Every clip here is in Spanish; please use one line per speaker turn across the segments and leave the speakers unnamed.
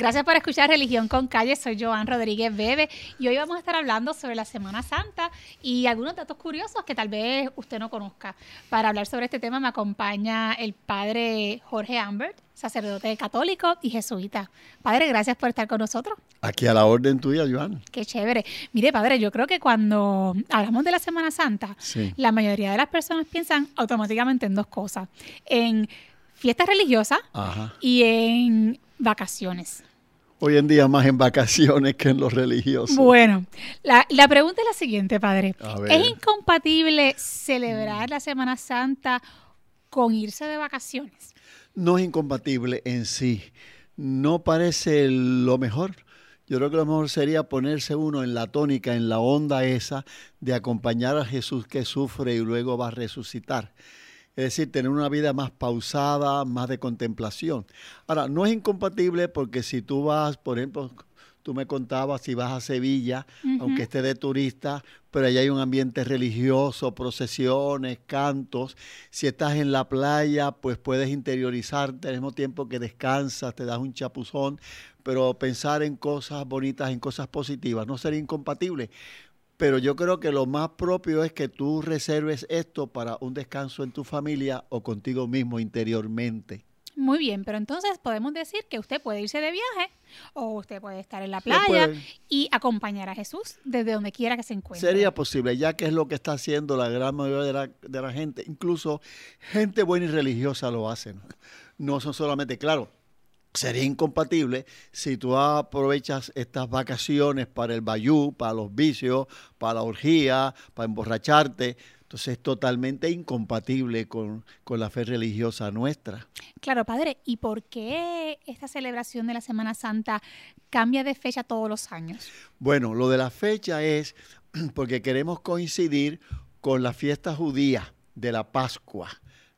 Gracias por escuchar Religión con Calle. Soy Joan Rodríguez Bebe y hoy vamos a estar hablando sobre la Semana Santa y algunos datos curiosos que tal vez usted no conozca. Para hablar sobre este tema me acompaña el padre Jorge Ambert, sacerdote católico y jesuita. Padre, gracias por estar con nosotros.
Aquí a la orden tuya, Joan.
Qué chévere. Mire, padre, yo creo que cuando hablamos de la Semana Santa, la mayoría de las personas piensan automáticamente en dos cosas. En fiestas religiosas y en vacaciones.
Hoy en día más en vacaciones que en los religiosos.
Bueno, la, pregunta es la siguiente, padre. ¿Es incompatible celebrar la Semana Santa con irse de vacaciones?
No es incompatible en sí. No parece lo mejor. Yo creo que lo mejor sería ponerse uno en la tónica, en la onda esa de acompañar a Jesús que sufre y luego va a resucitar. Es decir, tener una vida más pausada, más de contemplación. Ahora, no es incompatible porque si tú vas, por ejemplo, tú me contabas si vas a Sevilla, aunque esté de turista, pero allá hay un ambiente religioso, procesiones, cantos. Si estás en la playa, pues puedes interiorizarte al mismo tiempo que descansas, te das un chapuzón, pero pensar en cosas bonitas, en cosas positivas, no sería incompatible pero yo creo que lo más propio es que tú reserves esto para un descanso en tu familia o contigo mismo interiormente.
Muy bien, pero entonces podemos decir que usted puede irse de viaje o usted puede estar en la playa y acompañar a Jesús desde donde quiera que se encuentre.
Sería posible, ya que es lo que está haciendo la gran mayoría de la, de la gente. Incluso gente buena y religiosa lo hacen. No son solamente, claro, sería incompatible si tú aprovechas estas vacaciones para el bayú, para los vicios, para la orgía, para emborracharte. Entonces es totalmente incompatible con, con, la fe religiosa nuestra.
Claro, padre. ¿Y por qué esta celebración de la Semana Santa cambia de fecha todos los años?
Bueno, lo de la fecha es porque queremos coincidir con la fiesta judía de la Pascua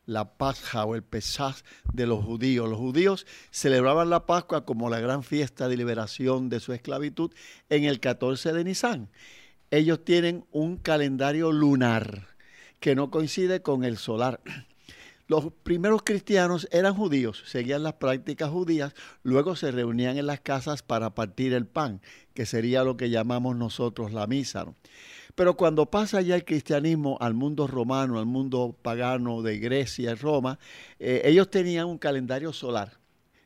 la Pascua o el Pesaj de los judíos. Los judíos celebraban la Pascua como la gran fiesta de liberación de su esclavitud en el 14 de Nisan. Ellos tienen un calendario lunar que no coincide con el solar. Los primeros cristianos eran judíos, seguían las prácticas judías, luego se reunían en las casas para partir el pan, que sería lo que llamamos nosotros la misa. Pero cuando pasa ya el cristianismo al mundo romano, al mundo pagano de Grecia, Roma, eh, ellos tenían un calendario solar,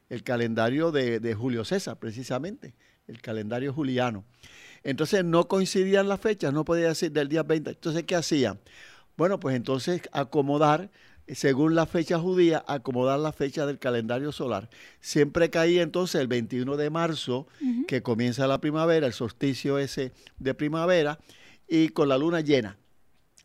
el calendario de, Julio César, precisamente, el calendario juliano. Entonces no coincidían las fechas, no podía decir del día 20. Entonces, ¿qué hacían? Bueno, pues entonces acomodar, según la fecha judía, acomodar la fecha del calendario solar. Siempre caía entonces el 21 de marzo, que comienza la primavera, el solsticio ese de primavera, y con la luna llena.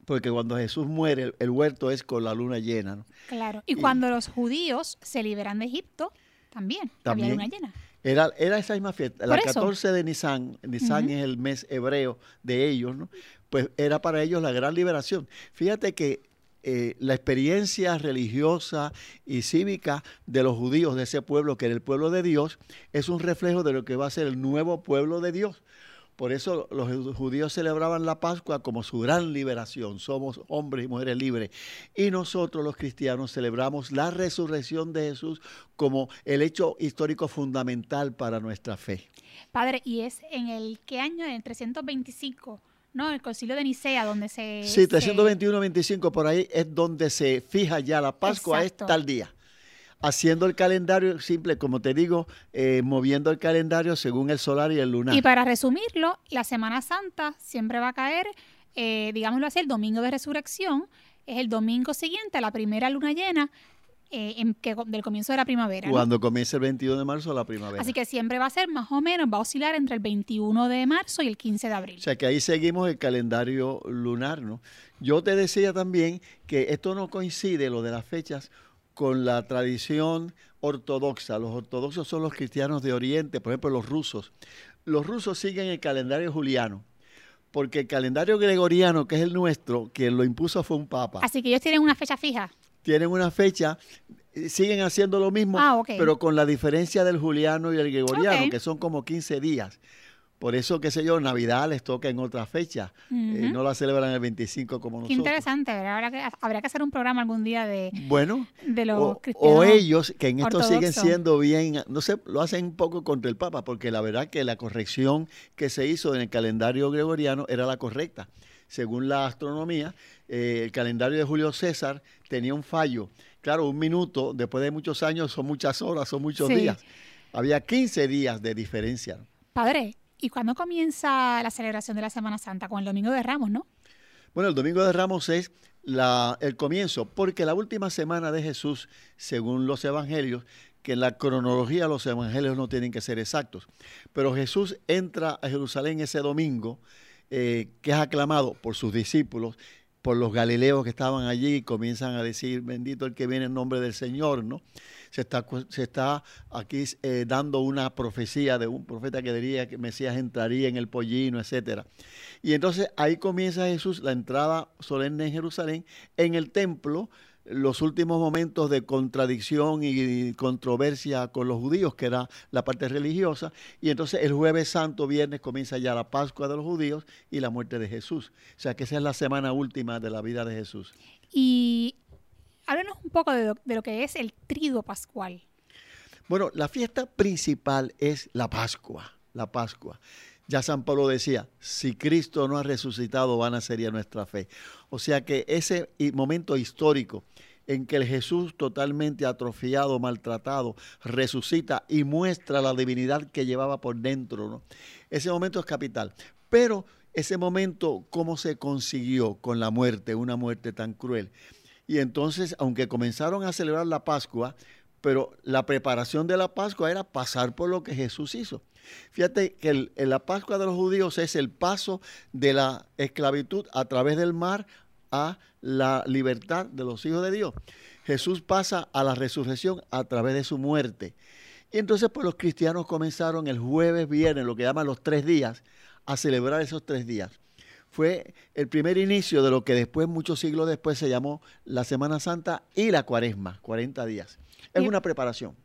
Porque cuando Jesús muere, el, huerto es con la luna llena.
Claro. Y, cuando los judíos se liberan de Egipto, también, había luna llena.
Era, era esa misma fiesta. la 14 de Nisan, Nisan es el mes hebreo de ellos, ¿no? Pues era para ellos la gran liberación. Fíjate que eh, la experiencia religiosa y cívica de los judíos de ese pueblo, que era el pueblo de Dios, es un reflejo de lo que va a ser el nuevo pueblo de Dios. Por eso los judíos celebraban la Pascua como su gran liberación. Somos hombres y mujeres libres. Y nosotros los cristianos celebramos la resurrección de Jesús como el hecho histórico fundamental para nuestra fe.
Padre, ¿y es en el qué año? En el 325. ¿No? El concilio de Nicea, donde se...
Sí, 321-25, por ahí es donde se fija ya la Pascua, es tal día haciendo el calendario simple, como te digo, eh, moviendo el calendario según el solar y el lunar.
Y para resumirlo, la Semana Santa siempre va a caer, eh, digámoslo así, el domingo de resurrección, es el domingo siguiente a la primera luna llena. Eh, en que, del comienzo de la primavera.
Cuando comience el 21 de marzo, la primavera.
Así que siempre va a ser más o menos, va a oscilar entre el 21 de marzo y el 15 de abril.
O sea que ahí seguimos el calendario lunar, ¿no? Yo te decía también que esto no coincide, lo de las fechas, con la tradición ortodoxa. Los ortodoxos son los cristianos de Oriente, por ejemplo los rusos. Los rusos siguen el calendario juliano, porque el calendario gregoriano, que es el nuestro, quien lo impuso fue un papa.
Así que ellos tienen una fecha fija.
Tienen una fecha, eh, siguen haciendo lo mismo, ah, pero con la diferencia del juliano y el gregoriano, que son como 15 días. Por eso, qué sé yo, Navidad les toca en otra fecha. Eh, no la celebran el 25 como nosotros. Qué
interesante, Habrá que, habría que hacer un programa algún día de,
bueno,
de los
o, O ellos, que en esto siguen siendo bien, no sé, lo hacen un poco contra el Papa, porque la verdad que la corrección que se hizo en el calendario gregoriano era la correcta. Según la astronomía, eh, el calendario de Julio César tenía un fallo. Claro, un minuto, después de muchos años, son muchas horas, son muchos días. Había 15 días de diferencia.
Padre, ¿Y cuándo comienza la celebración de la Semana Santa? Con el Domingo de Ramos, ¿no?
Bueno, el Domingo de Ramos es el comienzo, porque la última semana de Jesús, según los evangelios, que en la cronología los evangelios no tienen que ser exactos, pero Jesús entra a Jerusalén ese domingo, eh, que es aclamado por sus discípulos, por los galileos que estaban allí y comienzan a decir, bendito el que viene en nombre del Señor, ¿no? Se está, se está aquí eh, dando una profecía de un profeta que diría que Mesías entraría en el pollino, etcétera. Y entonces ahí comienza Jesús la entrada solemne en Jerusalén, en el templo, los últimos momentos de contradicción y controversia con los judíos, que era la parte religiosa, y entonces el jueves santo, viernes, comienza ya la Pascua de los judíos y la muerte de Jesús. O sea que esa es la semana última de la vida de Jesús.
Y háblanos un poco de lo, que es el trido pascual.
Bueno, la fiesta principal es la Pascua, la Pascua. Ya San Pablo decía, si Cristo no ha resucitado, vana sería nuestra fe. O sea que ese momento histórico en que Jesús totalmente atrofiado, maltratado, resucita y muestra la divinidad que llevaba por dentro, ese momento es capital. Pero ese momento, ¿cómo se consiguió con la muerte, una muerte tan cruel? Y entonces, aunque comenzaron a celebrar la Pascua, pero la preparación de la Pascua era pasar por lo que Jesús hizo. Fíjate que la Pascua de los judíos es el paso de la esclavitud a través del mar a la libertad de los hijos de Dios. Jesús pasa a la resurrección a través de su muerte. Y entonces pues los cristianos comenzaron el jueves, viernes, lo que llaman los tres días, a celebrar esos tres días. Fue el primer inicio de lo que después, muchos siglos después, se llamó la Semana Santa y la Cuaresma, 40 días. Es una preparación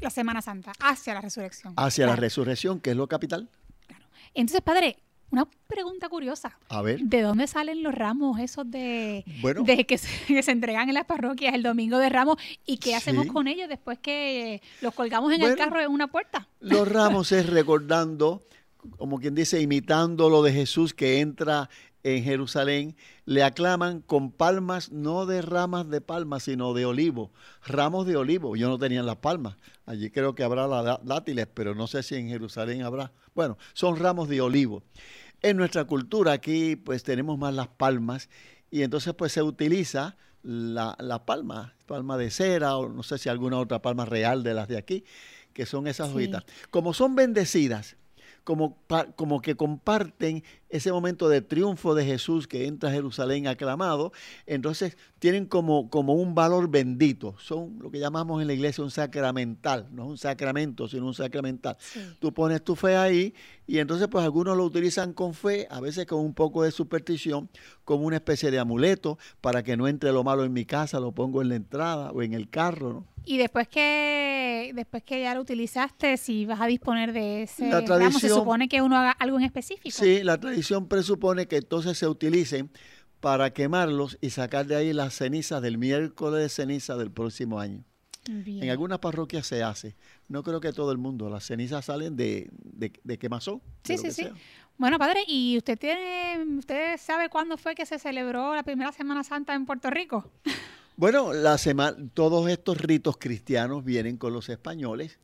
la Semana Santa, hacia la resurrección.
Hacia la resurrección, que es lo capital.
Claro. Entonces, padre, una pregunta curiosa.
A ver.
¿De dónde salen los ramos esos de, de que, se, entregan en las parroquias el domingo de ramos? ¿Y qué hacemos con ellos después que los colgamos en el carro en una puerta?
Los ramos es recordando, como quien dice, imitando lo de Jesús que entra en Jerusalén, le aclaman con palmas, no de ramas de palmas, sino de olivo, ramos de olivo. Yo no tenía las palmas. Allí creo que habrá las dátiles, pero no sé si en Jerusalén habrá. Bueno, son ramos de olivo. En nuestra cultura aquí pues tenemos más las palmas y entonces pues se utiliza la, palma, palma de cera o no sé si alguna otra palma real de las de aquí, que son esas hojitas. Como son bendecidas, como, como que comparten ese momento de triunfo de Jesús que entra a Jerusalén aclamado, entonces tienen como, como un valor bendito. Son lo que llamamos en la iglesia un sacramental, no es un sacramento, sino un sacramental. Tú pones tu fe ahí y entonces pues algunos lo utilizan con fe, a veces con un poco de superstición, como una especie de amuleto para que no entre lo malo en mi casa, lo pongo en la entrada o en el carro, ¿no?
Y después que después que ya lo utilizaste, si vas a disponer de ese la se supone que uno haga algo en específico.
Sí, la tradición presupone que entonces se utilicen para quemarlos y sacar de ahí las cenizas del miércoles de ceniza del próximo año. En algunas parroquias se hace. No creo que todo el mundo. Las cenizas salen de, de, quemazón.
Sí, sí, sí. Bueno, padre, ¿y usted tiene, usted sabe cuándo fue que se celebró la primera Semana Santa en Puerto Rico?
Bueno, la semana, todos estos ritos cristianos vienen con los españoles.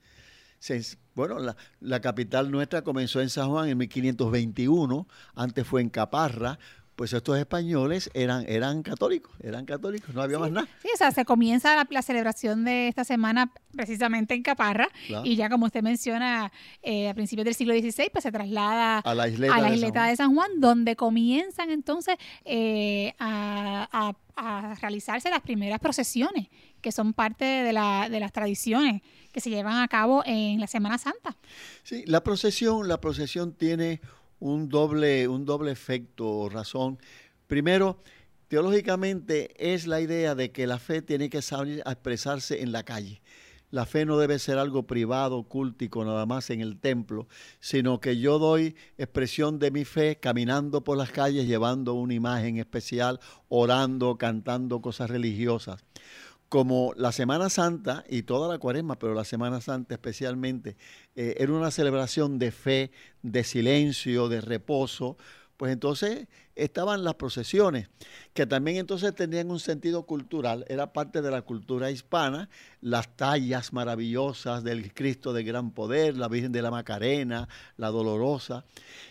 Bueno, la, la, capital nuestra comenzó en San Juan en 1521, antes fue en Caparra, pues estos españoles eran, eran católicos, eran católicos, no había más nada.
Sí, o sea, se comienza la, celebración de esta semana precisamente en Caparra y ya como usted menciona, eh, a principios del siglo XVI, pues se traslada
a la isleta,
de, San Juan, donde comienzan entonces eh, a, realizarse las primeras procesiones, que son parte de, la, de las tradiciones que se llevan a cabo en la Semana Santa.
Sí, la procesión, la procesión tiene un doble, un doble efecto o razón. Primero, teológicamente es la idea de que la fe tiene que salir a expresarse en la calle. la fe no debe ser algo privado, cultico, nada más en el templo, sino que yo doy expresión de mi fe caminando por las calles, llevando una imagen especial, orando, cantando cosas religiosas como la Semana Santa y toda la cuaresma, pero la Semana Santa especialmente, eh, era una celebración de fe, de silencio, de reposo, pues entonces estaban las procesiones, que también entonces tenían un sentido cultural, era parte de la cultura hispana, las tallas maravillosas del Cristo de gran poder, la Virgen de la Macarena, la Dolorosa.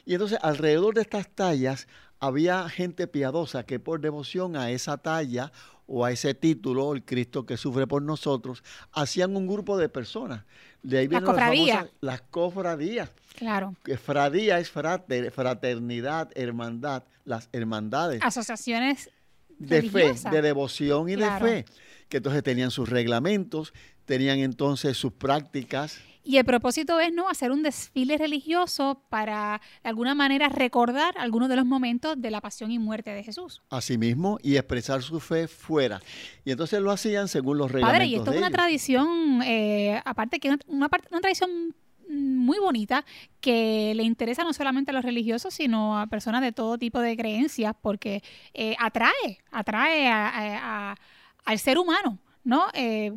Y entonces alrededor de estas tallas había gente piadosa que por devoción a esa talla o a ese título, el Cristo que sufre por nosotros, hacían un grupo de personas. De ahí
vienen las,
las cofradías.
Claro.
Que fradía es frater, fraternidad, hermandad, las hermandades.
Asociaciones
de fe, de devoción y de fe. Que entonces tenían sus reglamentos, tenían entonces sus prácticas.
Y el propósito es no hacer un desfile religioso para de alguna manera recordar algunos de los momentos de la pasión y muerte de Jesús.
Asimismo, y expresar su fe fuera. Y entonces lo hacían según los reglamentos.
Padre, y esto es una tradición, eh, aparte que una, una, una tradición muy bonita que le interesa no solamente a los religiosos, sino a personas de todo tipo de creencias, porque eh, atrae, atrae al ser humano, ¿no? Eh,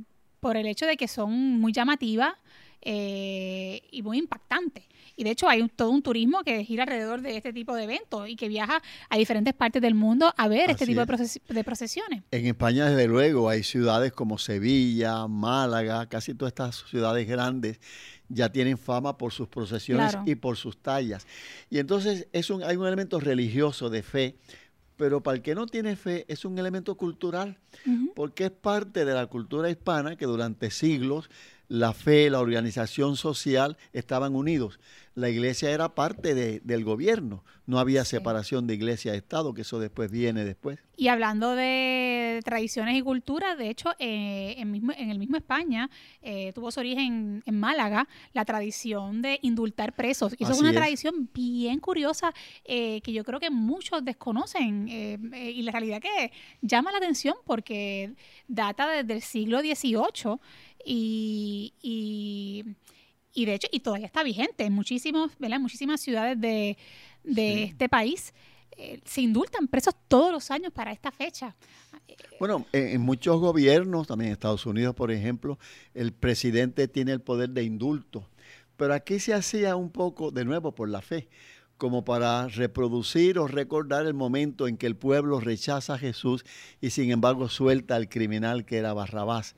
por el hecho de que son muy llamativas eh, y muy impactantes. Y de hecho hay todo un turismo que gira alrededor de este tipo de eventos y que viaja a diferentes partes del mundo a ver este tipo de, procesiones.
En España, desde luego, hay ciudades como Sevilla, Málaga, casi todas estas ciudades grandes ya tienen fama por sus procesiones y por sus tallas. Y entonces es un, hay un elemento religioso de fe, pero para el que no tiene fe es un elemento cultural, porque es parte de la cultura hispana que durante siglos la fe, la organización social estaban unidos. La iglesia era parte del gobierno, no había separación de iglesia y Estado, que eso después viene después.
Y hablando de tradiciones y cultura, de hecho, eh, en, mismo, en, el mismo España eh, tuvo su origen en Málaga la tradición de indultar presos. Y eso es una tradición bien curiosa eh, que yo creo que muchos desconocen y la realidad que llama la atención porque data desde el siglo XVIII y, y, de hecho, y todavía está vigente en muchísimos, ¿verdad? muchísimas ciudades de, este país. Eh, se indultan presos todos los años para esta fecha.
Bueno, en, muchos gobiernos, también en Estados Unidos, por ejemplo, el presidente tiene el poder de indulto. Pero aquí se hacía un poco, de nuevo, por la fe, como para reproducir o recordar el momento en que el pueblo rechaza a Jesús y sin embargo suelta al criminal que era Barrabás.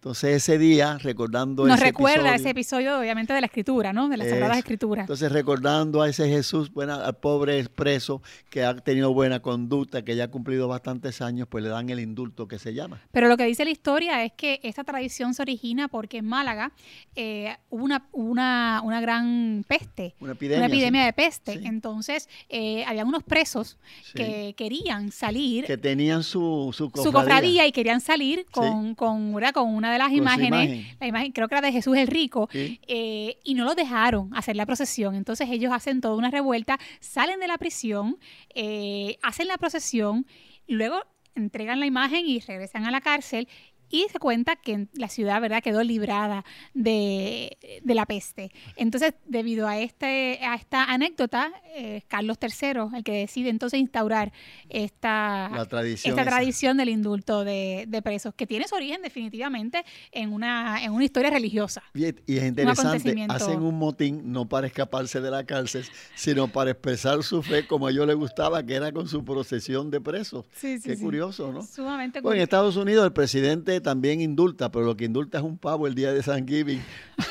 Entonces ese día, recordando
Nos recuerda ese episodio, obviamente, de la escritura, ¿no? De las Sagradas Escrituras.
Entonces recordando a ese Jesús, bueno, al pobre preso que ha tenido buena conducta, que ya ha cumplido bastantes años, pues le dan el indulto que se llama.
Pero lo que dice la historia es que esta tradición se origina porque en Málaga eh, hubo una, una, una, gran peste.
Una epidemia.
Una epidemia de peste. Entonces, eh, había unos presos que querían salir.
Que tenían su, su
cofradía. Su cofradía y querían salir con, con, con una de las imágenes, la imagen, creo que era de Jesús el Rico, eh, y no lo dejaron hacer la procesión. Entonces ellos hacen toda una revuelta, salen de la prisión, eh, hacen la procesión, luego entregan la imagen y regresan a la cárcel y se cuenta que la ciudad verdad quedó librada de, la peste. Entonces, debido a, este, a esta anécdota, eh, Carlos III, el que decide entonces instaurar esta,
tradición,
esta tradición del indulto de, presos, que tiene su origen definitivamente en una, en una historia religiosa.
Y, es interesante, hacen un motín no para escaparse de la cárcel, sino para expresar su fe como a ellos les gustaba, que era con su procesión de presos.
Sí, sí,
Qué curioso, ¿no?
Sumamente
curioso. en Estados Unidos el presidente también indulta, pero lo que indulta es un pavo el día de San Giving.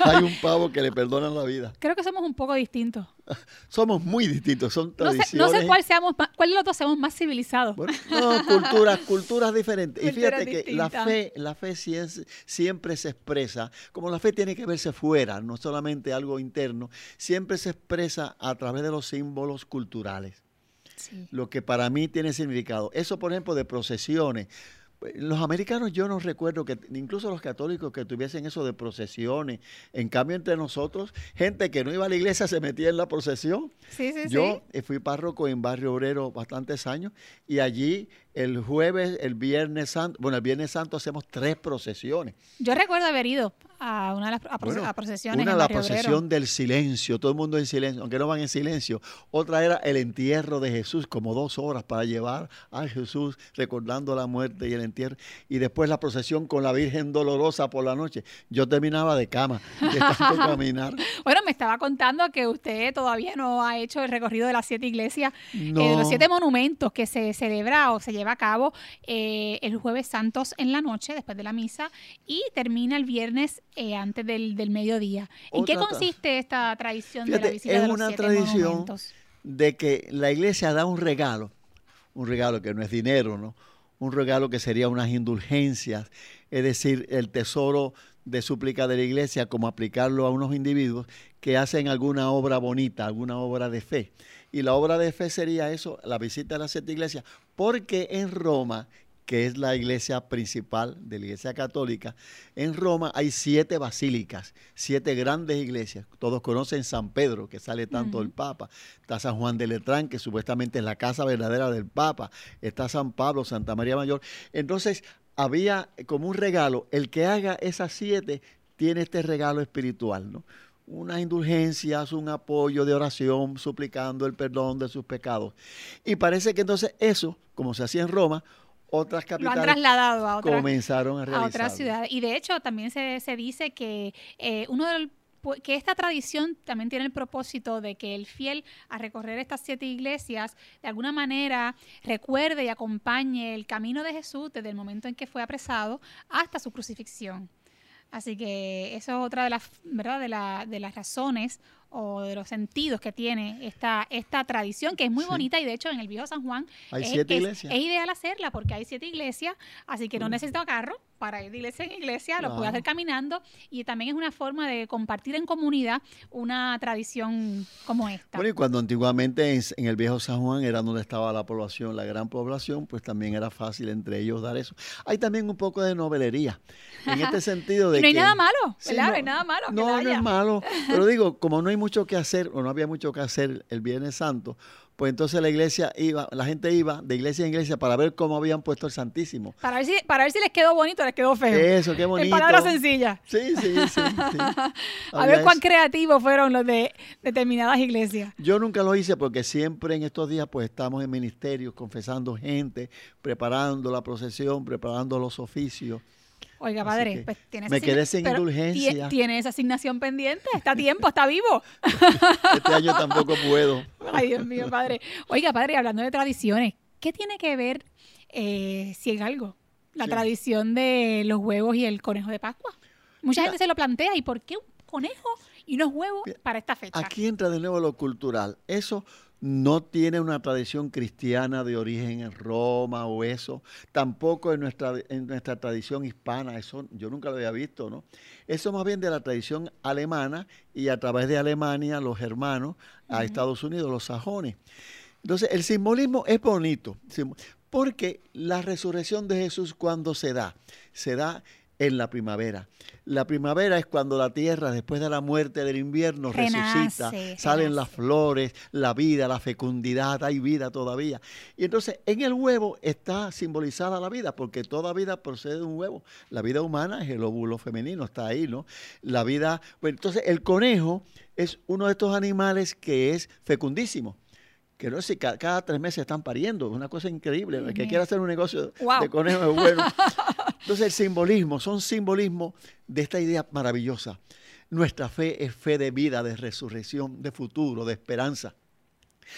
Hay un pavo que le perdonan la vida.
Creo que somos un poco distintos.
somos muy distintos, son tradiciones.
No sé, cuál seamos cuál de los dos seamos más civilizados.
no, culturas, culturas diferentes. y fíjate que la fe, la fe siempre se expresa, como la fe tiene que verse fuera, no solamente algo interno, siempre se expresa a través de los símbolos culturales. Lo que para mí tiene significado. Eso, por ejemplo, de procesiones los americanos yo no recuerdo que incluso los católicos que tuviesen eso de procesiones. En cambio entre nosotros, gente que no iba a la iglesia se metía en la procesión.
Sí, sí,
yo eh, fui párroco en Barrio Obrero bastantes años y allí el jueves, el viernes santo, bueno, el viernes santo hacemos tres procesiones.
Yo recuerdo haber ido a una de las a proce-
Bueno,
a procesiones
Una
en
la
Obrero.
procesión del silencio, todo el mundo en silencio, aunque no van en silencio. Otra era el entierro de Jesús, como dos horas para llevar a Jesús recordando la muerte y el entierro. Y después la procesión con la Virgen Dolorosa por la noche. Yo terminaba de cama, de tanto caminar.
Bueno, me estaba contando que usted todavía no ha hecho el recorrido de las siete iglesias, eh, de
No.
los siete monumentos que se celebra o se lleva a cabo eh, el jueves santos en la noche, después de la misa, y termina el viernes eh, antes del, del mediodía. ¿En qué
Otra
consiste esta tradición de la visita
es
de los
una
siete
tradición
monumentos?
de que la iglesia da un regalo, un regalo que no es dinero, ¿no? Un regalo que sería unas indulgencias, es decir, el tesoro de súplica de la iglesia, como aplicarlo a unos individuos que hacen alguna obra bonita, alguna obra de fe. Y la obra de fe sería eso, la visita a las siete iglesias, porque en Roma, que es la iglesia principal de la iglesia católica, en Roma hay siete basílicas, siete grandes iglesias. Todos conocen San Pedro, que sale tanto
Ujú.
el Papa. Está San Juan de Letrán, que supuestamente es la casa verdadera del Papa. Está San Pablo, Santa María Mayor. Entonces, había como un regalo, el que haga esas siete tiene este regalo espiritual, ¿no? Unas indulgencias, un apoyo de oración, suplicando el perdón de sus pecados. Y parece que entonces eso, como se hacía en Roma, otras
Lo han
capitales
trasladado a otra,
comenzaron a
a
realizar.
otras ciudades. Y de hecho también se, se dice que eh, uno del que esta tradición también tiene el propósito de que el fiel a recorrer estas siete iglesias de alguna manera recuerde y acompañe el camino de Jesús desde el momento en que fue apresado hasta su crucifixión. Así que eso es otra de las, ¿verdad? De, la, de las razones o de los sentidos que tiene esta, esta tradición, que es muy
Sí.
bonita y de hecho en el viejo San Juan
Hay
es,
siete
es-
iglesias.
es ideal hacerla porque hay siete iglesias, así que no necesita carro para ir de iglesia en iglesia, lo puede
Claro.
hacer caminando y también es una forma de compartir en comunidad una tradición como esta.
Bueno, y cuando antiguamente en, en el viejo San Juan era donde estaba la población, la gran población, pues también era fácil entre ellos dar eso. Hay también un poco de novelería, en este sentido de
no hay
que-
nada malo,
Sí,
¿verdad? no, hay nada malo.
No, no es malo. Pero digo, como no hay mucho que hacer, o no había mucho que hacer el Viernes Santo, pues entonces la iglesia iba, la gente iba de iglesia en iglesia para ver cómo habían puesto el Santísimo.
Para ver, si, para ver si les quedó bonito o les quedó feo.
Eso, qué
en
bonito.
palabras sencillas.
Sí, sí, sí. sí.
A ver cuán
eso.
creativos fueron los de determinadas iglesias.
Yo nunca lo hice porque siempre en estos días pues estamos en ministerios confesando gente, preparando la procesión, preparando los oficios.
Oiga,
Así
padre,
que
pues tiene esa
me quedé sin indulgencia.
tie- Tiene esa asignación pendiente, está a tiempo, está vivo.
Este año tampoco puedo.
Ay, Dios mío, padre. Oiga, padre, hablando de tradiciones, ¿qué tiene que ver, eh, si en algo, la
Sí.
tradición de los huevos y el conejo de Pascua? Mucha
Mira.
gente se lo plantea, ¿y por qué un conejo y unos huevos para esta fecha?
Aquí entra de nuevo lo cultural. Eso no tiene una tradición cristiana de origen en Roma o eso. Tampoco en nuestra, en nuestra tradición hispana. Eso yo nunca lo había visto, ¿no? Eso más bien de la tradición alemana y a través de Alemania, los hermanos, a. Estados Unidos, los sajones. Entonces, el simbolismo es bonito. Porque la resurrección de Jesús, cuando se da? Se da en la primavera. La primavera es cuando la tierra, después de la muerte del invierno, resucita,
Renace,
salen las flores, la vida, la fecundidad, hay vida todavía. Y entonces en el huevo está simbolizada la vida, porque toda vida procede de un huevo. La vida humana es el óvulo femenino, está ahí, ¿no? La vida, bueno, entonces el conejo es uno de estos animales que es fecundísimo. Que no sé, ca- cada, tres meses están pariendo, es una cosa increíble. El que quiera hacer un negocio
Wow.
de conejo es bueno. Entonces el simbolismo, son simbolismos de esta idea maravillosa. Nuestra fe es fe de vida, de resurrección, de futuro, de esperanza.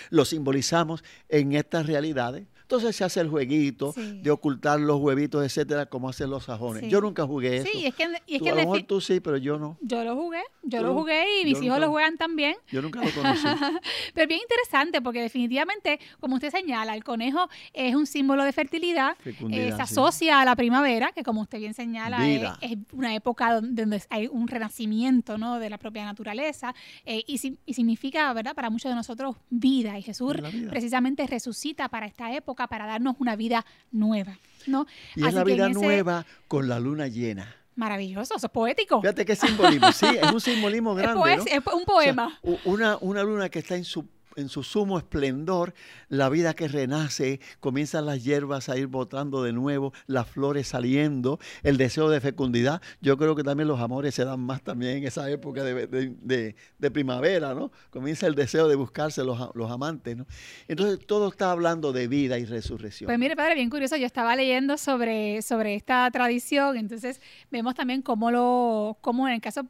Lo simbolizamos en estas realidades. Entonces se hace el jueguito
Sí.
de ocultar los huevitos, etcétera, como hacen los sajones.
Sí.
Yo nunca jugué eso.
Sí, es que, y es
Tú,
que
a lo mejor tú sí, pero yo no.
yo lo jugué, yo
Tú
lo jugué y mis hijos
nunca
lo juegan también.
Yo nunca lo conocí.
Pero bien interesante porque definitivamente, como usted señala, el conejo es un símbolo de fertilidad, eh, se
sí.
asocia a la primavera, que como usted bien señala, es, una época donde, donde hay un renacimiento ¿no? de la propia naturaleza eh, y, si- y significa, ¿verdad?, para muchos de nosotros vida. Y Jesús
vida.
precisamente resucita para esta época, para darnos una vida nueva. ¿no?
Y es la vida
ese-
nueva con la luna llena.
Maravilloso, eso es poético.
Fíjate qué simbolismo. Sí, es un simbolismo grande.
es un
O sea,
poema.
una, una luna que está en su en su sumo esplendor, la vida que renace, comienzan las hierbas a ir botando de nuevo, las flores saliendo, el deseo de fecundidad. Yo creo que también los amores se dan más también en esa época de, primavera, ¿no? Comienza el deseo de buscarse los, los, amantes, ¿no? Entonces todo está hablando de vida y resurrección.
Pues mire, padre, bien curioso, yo estaba leyendo sobre, sobre esta tradición, entonces vemos también cómo, lo, cómo en el caso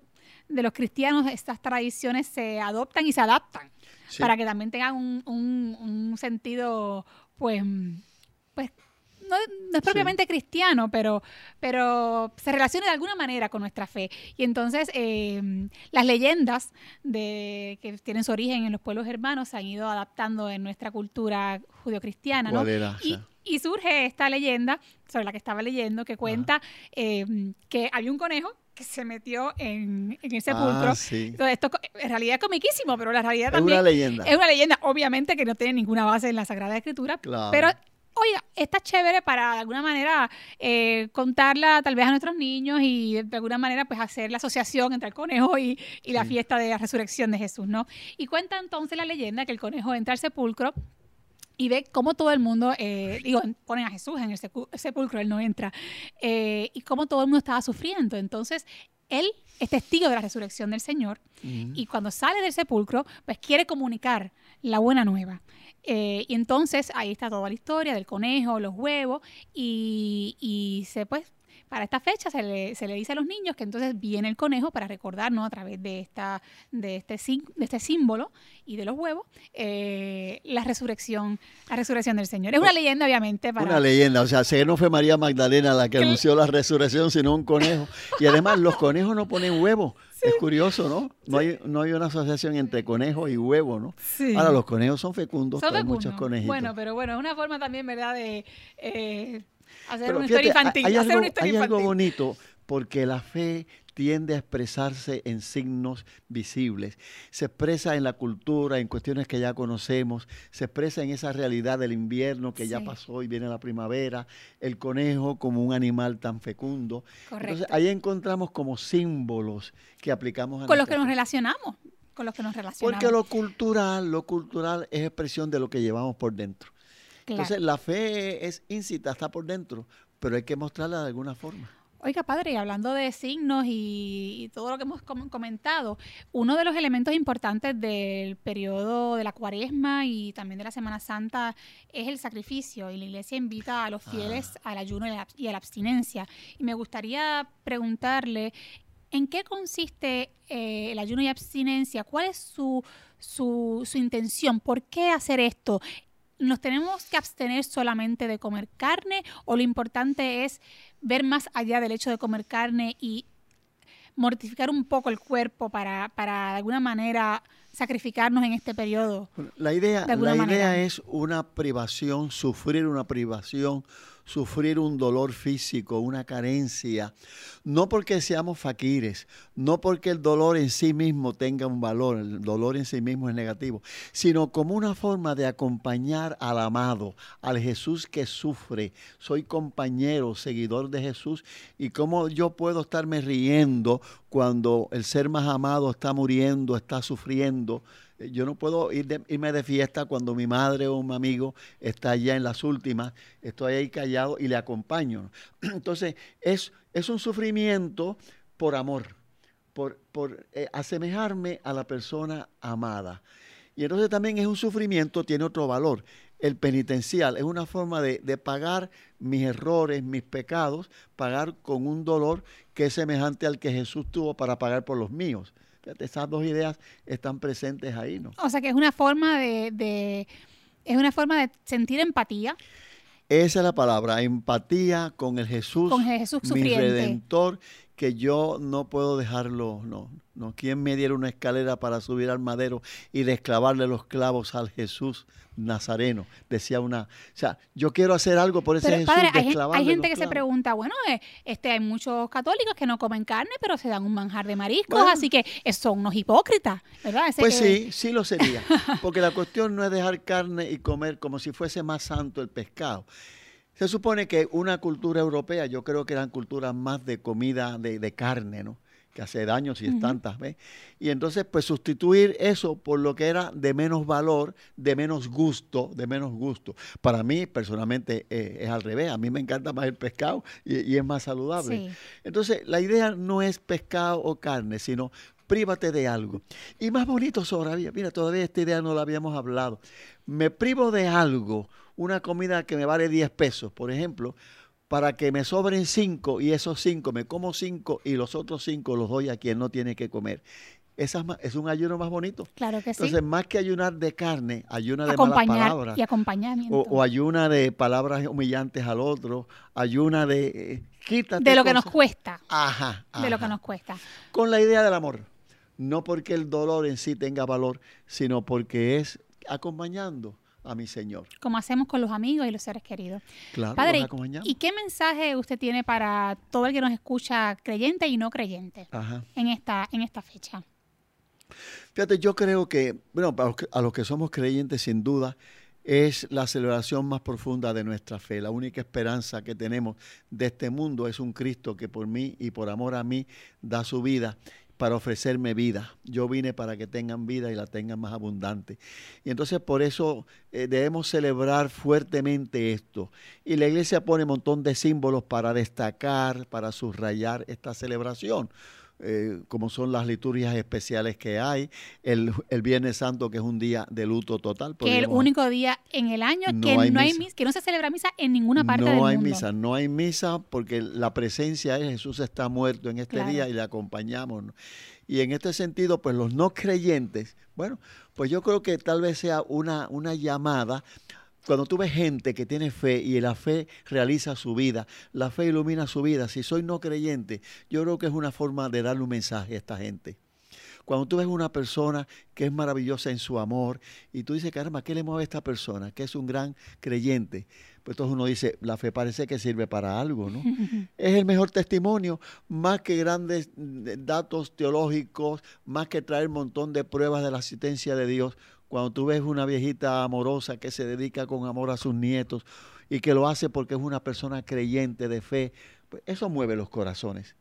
de los cristianos estas tradiciones se adoptan y se adaptan para que también tengan un, un, sentido, pues, pues no, es propiamente cristiano, pero, pero se relaciona de alguna manera con nuestra fe. Y entonces em, las leyendas de, que tienen su origen en los pueblos hermanos se han ido adaptando en nuestra cultura judio-cristiana. ¿no? y, y, surge esta leyenda sobre la que estaba leyendo que cuenta em, que había un conejo que se metió en, en el sepulcro. Ah, esto en realidad es comiquísimo, pero la realidad también.
Es una leyenda.
Es una leyenda, obviamente, que no tiene ninguna base en la Sagrada Escritura. Pero oye, está chévere para de alguna manera eh, contarla tal vez a nuestros niños y de alguna manera pues hacer la asociación entre el conejo y, y la fiesta de la resurrección de Jesús, ¿no? Y cuenta entonces la leyenda que el conejo entra al sepulcro y ve cómo todo el mundo, eh, digo, ponen a Jesús en el sepulcro, él no entra, eh, y cómo todo el mundo estaba sufriendo. Entonces, él es testigo de la resurrección del Señor y cuando sale del sepulcro, pues quiere comunicar la buena nueva. Eh, y entonces ahí está toda la historia del conejo, los huevos, y, y se pues para esta fecha se le, se le dice a los niños que entonces viene el conejo para recordarnos a través de, esta, de, este, de este símbolo y de los huevos eh, la resurrección la resurrección del Señor. Es una leyenda, obviamente.
Para... Una leyenda, o sea, sé que no fue María Magdalena la que anunció la resurrección, sino un conejo. Y además los conejos no ponen huevos. Es curioso, ¿no? No hay, no hay una asociación entre conejo y huevo, ¿no? Sí. Ahora, los conejos son fecundos, son hay muchos conejitos.
Bueno, pero bueno, es una forma también, ¿verdad?, de eh, Hacer una historia infantil.
Hay,
algo,
hay algo bonito porque la fe tiende a expresarse en signos visibles. Se expresa en la cultura, en cuestiones que ya conocemos, se expresa en esa realidad del invierno que ya pasó y viene la primavera, el conejo como un animal tan fecundo. Correcto. Entonces ahí encontramos como símbolos que aplicamos
a Con los que nos relacionamos, con los que nos relacionamos.
Porque lo cultural, lo cultural es expresión de lo que llevamos por dentro. Entonces, la fe es incita, está por dentro, pero hay que mostrarla de alguna forma.
Oiga, padre, y hablando de signos y, todo lo que hemos comentado, uno de los elementos importantes del periodo de la cuaresma y también de la Semana Santa es el sacrificio. Y la iglesia invita a los fieles ah. al ayuno y a la abstinencia. Y me gustaría preguntarle, ¿en qué consiste eh, el ayuno y abstinencia? ¿Cuál es su, su, su intención? ¿Por qué hacer esto? ¿Nos tenemos que abstener solamente de comer carne o lo importante es ver más allá del hecho de comer carne y mortificar un poco el cuerpo para, para de alguna manera sacrificarnos en este periodo?
La idea, la idea es una privación, sufrir una privación sufrir un dolor físico, una carencia, no porque seamos faquires, no porque el dolor en sí mismo tenga un valor, el dolor en sí mismo es negativo, sino como una forma de acompañar al amado, al Jesús que sufre. Soy compañero, seguidor de Jesús y cómo yo puedo estarme riendo cuando el ser más amado está muriendo, está sufriendo yo no puedo ir irme de fiesta cuando mi madre o un amigo está allá en las últimas, estoy ahí callado y le acompaño. Entonces, es, es un sufrimiento por amor, por, por eh, asemejarme a la persona amada. Y entonces también es un sufrimiento, tiene otro valor. El penitencial es una forma de, de, pagar mis errores, mis pecados, pagar con un dolor que es semejante al que Jesús tuvo para pagar por los míos esas dos ideas están presentes ahí, ¿no?
O sea que es una forma de, es una forma de sentir empatía.
Esa es la palabra, empatía con el Jesús,
con Jesús
mi redentor, que yo no puedo dejarlo, no, no. ¿Quién me diera una escalera para subir al madero y desclavarle los clavos al Jesús nazareno, decía una, o sea, yo quiero hacer algo por ese Jesús
padre, hay, hay, gente que se pregunta, bueno, eh, este hay muchos católicos que no comen carne, pero se dan un manjar de mariscos, así que son unos hipócritas, ¿verdad?
pues sí, sí lo sería, porque la cuestión no es dejar carne y comer como si fuese más santo el pescado. Se supone que una cultura europea, yo creo que eran culturas más de comida de, de carne, ¿no? que hace daño si es tantas, ¿ves? Y entonces, pues sustituir eso por lo que era de menos valor, de menos gusto, de menos gusto. Para mí, personalmente, eh, es al revés. A mí me encanta más el pescado y, es más saludable. Entonces, la idea no es pescado o carne, sino prívate de algo. Y más bonito todavía, mira, todavía esta idea no la habíamos hablado. Me privo de algo, una comida que me vale 10 pesos, por ejemplo, para que me sobren 5 y esos 5 me como 5 y los otros 5 los doy a quien no tiene que comer. Esa es un ayuno más bonito.
Claro que
sí. Entonces, más que ayunar de carne, ayuna de malas palabras.
Y acompañamiento.
O, ayuna de palabras humillantes al otro, ayuna de... Eh,
quítate de lo que nos cuesta.
Ajá,
De lo que nos cuesta.
Con la idea del amor no porque el dolor en sí tenga valor, sino porque es acompañando a mi Señor.
Como hacemos con los amigos y los seres queridos.
Claro,
Padre, ¿y qué mensaje usted tiene para todo el que nos escucha creyente y no creyente en esta en esta fecha?
Fíjate, yo creo que, bueno, a los que somos creyentes sin duda, es la celebración más profunda de nuestra fe. La única esperanza que tenemos de este mundo es un Cristo que por mí y por amor a mí da su vida para ofrecerme vida. Yo vine para que tengan vida y la tengan más abundante. Y entonces por eso eh, debemos celebrar fuertemente esto. Y la iglesia pone un montón de símbolos para destacar, para subrayar esta celebración. Eh, como son las liturgias especiales que hay, el, Viernes Santo, que es un día de luto total.
Que es el único día en el año que, no hay misa. que no se celebra misa en ninguna parte del
mundo.
No
hay misa, no hay misa porque la presencia es Jesús está muerto en este día y le acompañamos. Y en este sentido, pues los no creyentes, bueno, pues yo creo que tal vez sea una, una llamada cuando tú ves gente que tiene fe y la fe realiza su vida, la fe ilumina su vida, si soy no creyente, yo creo que es una forma de darle un mensaje a esta gente. Cuando tú ves una persona que es maravillosa en su amor y tú dices, caramba, ¿qué le mueve a esta persona? Que es un gran creyente. Pues entonces uno dice, la fe parece que sirve para algo, ¿no? es el mejor testimonio, más que grandes mm, datos teológicos, más que traer un montón de pruebas de la asistencia de Dios cuando tú ves una viejita amorosa que se dedica con amor a sus nietos y que lo hace porque es una persona creyente de fe, pues eso mueve los corazones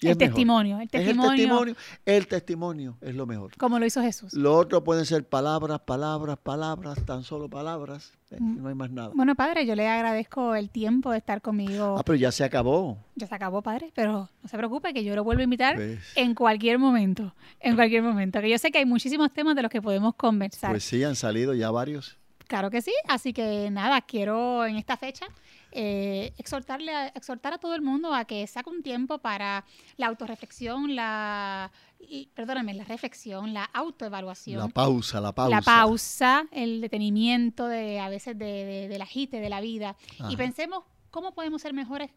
el testimonio, el testimonio.
el testimonio. El testimonio es lo mejor.
Como lo hizo Jesús.
Lo otro pueden ser palabras, palabras, palabras, tan solo palabras. Eh, mm. No hay más nada.
Bueno, padre, yo le agradezco el tiempo de estar conmigo.
Ah, pero ya se acabó.
Ya se acabó, padre, pero no se preocupe que yo lo vuelvo a invitar pues. en cualquier momento. En cualquier momento. Que yo sé que hay muchísimos temas de los que podemos conversar.
Pues sí, han salido ya varios.
Claro que sí. Así que nada, quiero en esta fecha eh, exhortarle a, exhortar a todo el mundo a que saque un tiempo para la autorreflexión, la, perdóname, la reflexión, la autoevaluación.
La pausa, la pausa.
La pausa, el detenimiento de a veces de, del agite de la vida. Y pensemos cómo podemos ser mejores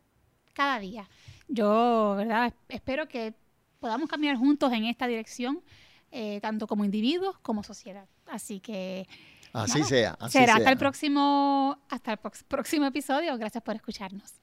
cada día. Yo, ¿verdad? Espero que podamos caminar juntos en esta dirección, eh, tanto como individuos como sociedad. Así que
Así sea.
será hasta el próximo, hasta el próximo episodio. Gracias por escucharnos.